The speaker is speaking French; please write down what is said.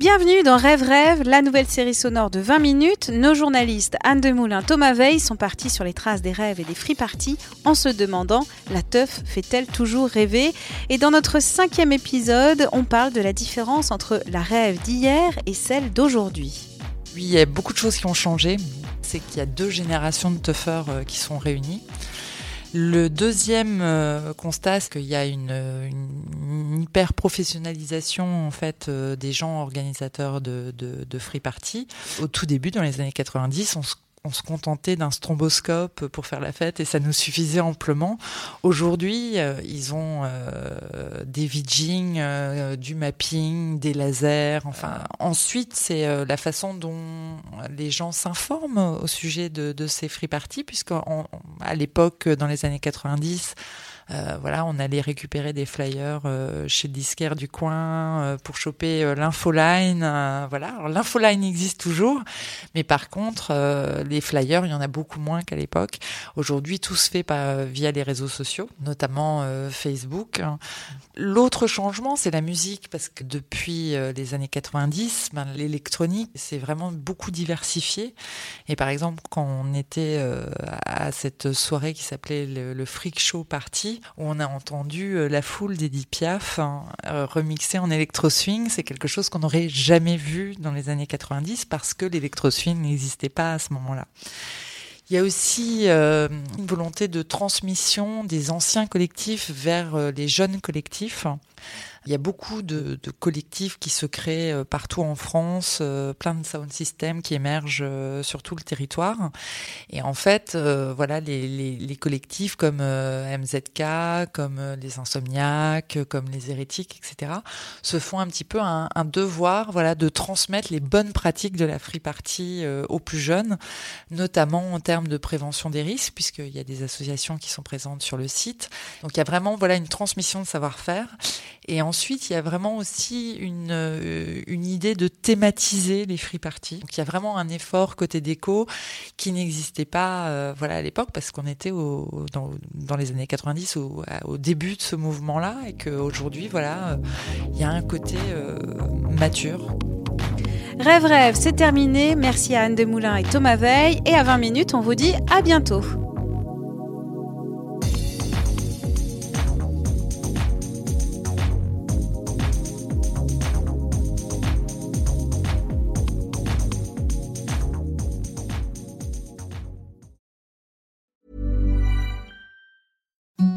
Bienvenue dans Rêve Rêve, la nouvelle série sonore de 20 minutes. Nos journalistes Anne Demoulin, Thomas Veil sont partis sur les traces des rêves et des free parties en se demandant la teuf fait-elle toujours rêver? Et dans notre cinquième épisode, on parle de la différence entre la rêve d'hier et celle d'aujourd'hui. Oui, il y a beaucoup de choses qui ont changé. C'est qu'il y a deux générations de tuffers euh, qui sont réunies. Le deuxième euh, constat, c'est qu'il y a une, une, hyper professionnalisation en fait euh, des gens organisateurs de, de, de free party. Au tout début, dans les années 90, on se on se contentait d'un stromboscope pour faire la fête et ça nous suffisait amplement. Aujourd'hui, euh, ils ont euh, des vidging, euh, du mapping, des lasers. Enfin, ensuite, c'est la façon dont les gens s'informent au sujet de, ces free parties, puisqu'à l'époque, dans les années 90, euh, voilà, on allait récupérer des flyers euh, chez disquaire du coin euh, pour choper l'infoline. voilà, l'infoline existe toujours, mais par contre, les flyers, il y en a beaucoup moins qu'à l'époque. Aujourd'hui, tout se fait pas via les réseaux sociaux, notamment Facebook. L'autre changement, c'est la musique, parce que depuis les années 90, ben, l'électronique, c'est vraiment beaucoup diversifié. Et par exemple, quand on était à cette soirée qui s'appelait le, le Freak Show Party, où on a entendu euh, la foule d'Edith Piaf hein, euh, remixée en électro-swing. C'est quelque chose qu'on n'aurait jamais vu dans les années 90 parce que l'électro-swing n'existait pas à ce moment-là. Il y a aussi euh, une volonté de transmission des anciens collectifs vers les jeunes collectifs. Il y a beaucoup de, de, collectifs qui se créent euh, partout en France, euh, plein de sound systems qui émergent euh, sur tout le territoire. Et en fait, voilà, les, les, les, collectifs comme MZK, comme les Insomniaques, comme les Hérétiques, etc., se font un petit peu un, un, devoir, voilà, de transmettre les bonnes pratiques de la free party aux plus jeunes, notamment en termes de prévention des risques, puisqu'il y a des associations qui sont présentes sur le site. Donc il y a vraiment, voilà, une transmission de savoir-faire. Et ensuite, il y a vraiment aussi une, euh, une idée de thématiser les free parties. Donc il y a vraiment un effort côté déco qui n'existait pas euh, voilà, à l'époque parce qu'on était au, dans, les années 90 au, début de ce mouvement-là et qu'aujourd'hui, voilà, euh, il y a un côté mature. Rêve Rêve, c'est terminé. Merci à Anne Demoulin et Thomas Veil. Et à 20 minutes, on vous dit à bientôt.